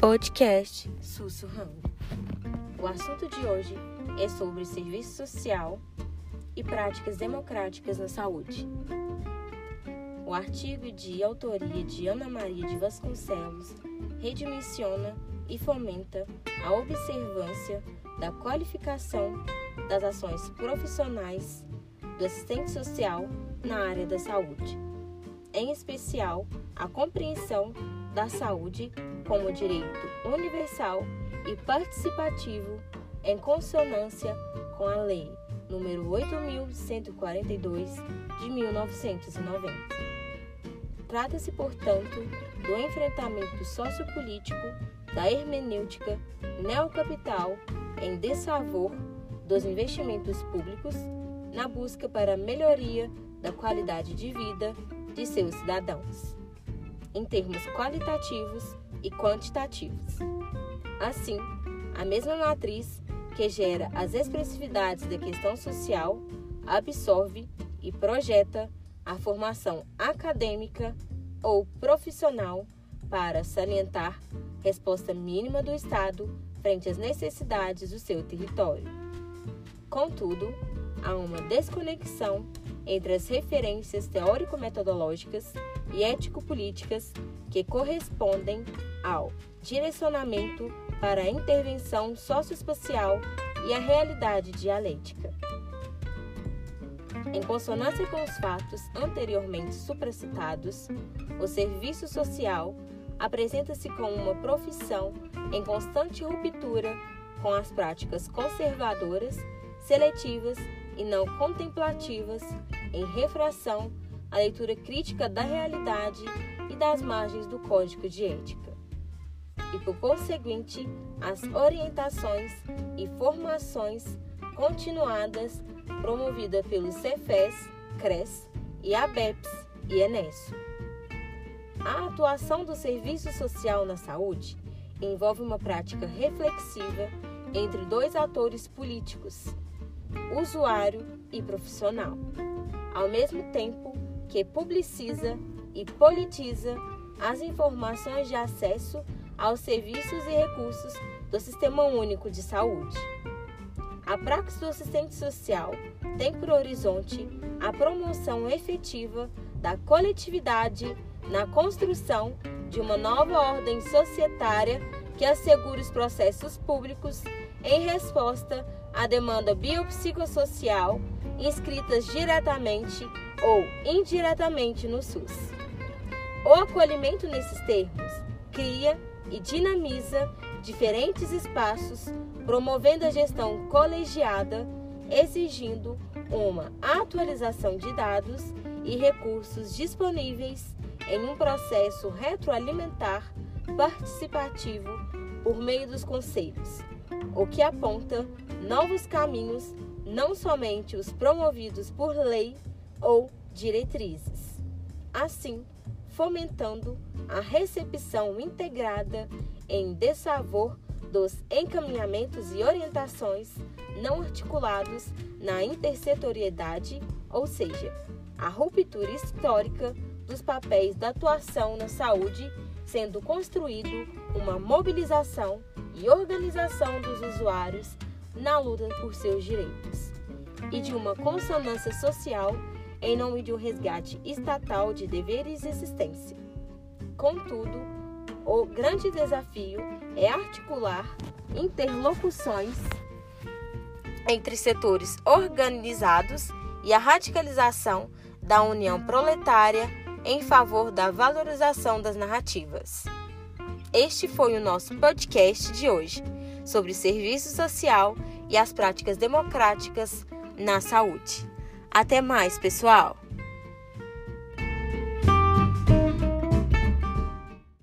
Podcast Sussurrando. O assunto de hoje é sobre serviço social e práticas democráticas na saúde. O artigo de autoria de Ana Maria de Vasconcelos redimensiona e fomenta a observância da qualificação das ações profissionais do assistente social na área da saúde, em especial a compreensão da saúde como direito universal e participativo em consonância com a Lei número 8142 de 1990. Trata-se, portanto, do enfrentamento sociopolítico da hermenêutica neocapital em desfavor dos investimentos públicos na busca para a melhoria da qualidade de vida de seus cidadãos, em termos qualitativos e quantitativos. Assim, a mesma matriz que gera as expressividades da questão social absorve e projeta a formação acadêmica ou profissional para salientar resposta mínima do Estado frente às necessidades do seu território. Contudo, há uma desconexão entre as referências teórico-metodológicas e ético-políticas que correspondem ao direcionamento para a intervenção socioespacial e a realidade dialética. Em consonância com os fatos anteriormente supracitados, o serviço social apresenta-se como uma profissão em constante ruptura com as práticas conservadoras, seletivas e não contemplativas, em refração à leitura crítica da realidade e das margens do Código de Ética. E, por conseguinte, as orientações e formações continuadas promovida pelo Cefes, CRES e ABEPS e Enesso. A atuação do serviço social na saúde envolve uma prática reflexiva entre dois atores políticos, usuário e profissional, ao mesmo tempo que publiciza e politiza as informações de acesso aos serviços e recursos do Sistema Único de Saúde. A praxis do assistente social tem por horizonte a promoção efetiva da coletividade na construção de uma nova ordem societária que assegure os processos públicos em resposta à demanda biopsicossocial inscritas diretamente ou indiretamente no SUS. O acolhimento nesses termos cria e dinamiza diferentes espaços, promovendo a gestão colegiada, exigindo uma atualização de dados e recursos disponíveis em um processo retroalimentar participativo por meio dos conselhos, o que aponta novos caminhos, não somente os promovidos por lei ou diretrizes. Assim, fomentando a recepção integrada em desfavor dos encaminhamentos e orientações não articulados na intersetoriedade, ou seja, a ruptura histórica dos papéis da atuação na saúde, sendo construído uma mobilização e organização dos usuários na luta por seus direitos, e de uma consonância social em nome de um resgate estatal de deveres e existência. Contudo, o grande desafio é articular interlocuções entre setores organizados e a radicalização da união proletária em favor da valorização das narrativas. Este foi o nosso podcast de hoje sobre serviço social e as práticas democráticas na saúde. Até mais, pessoal!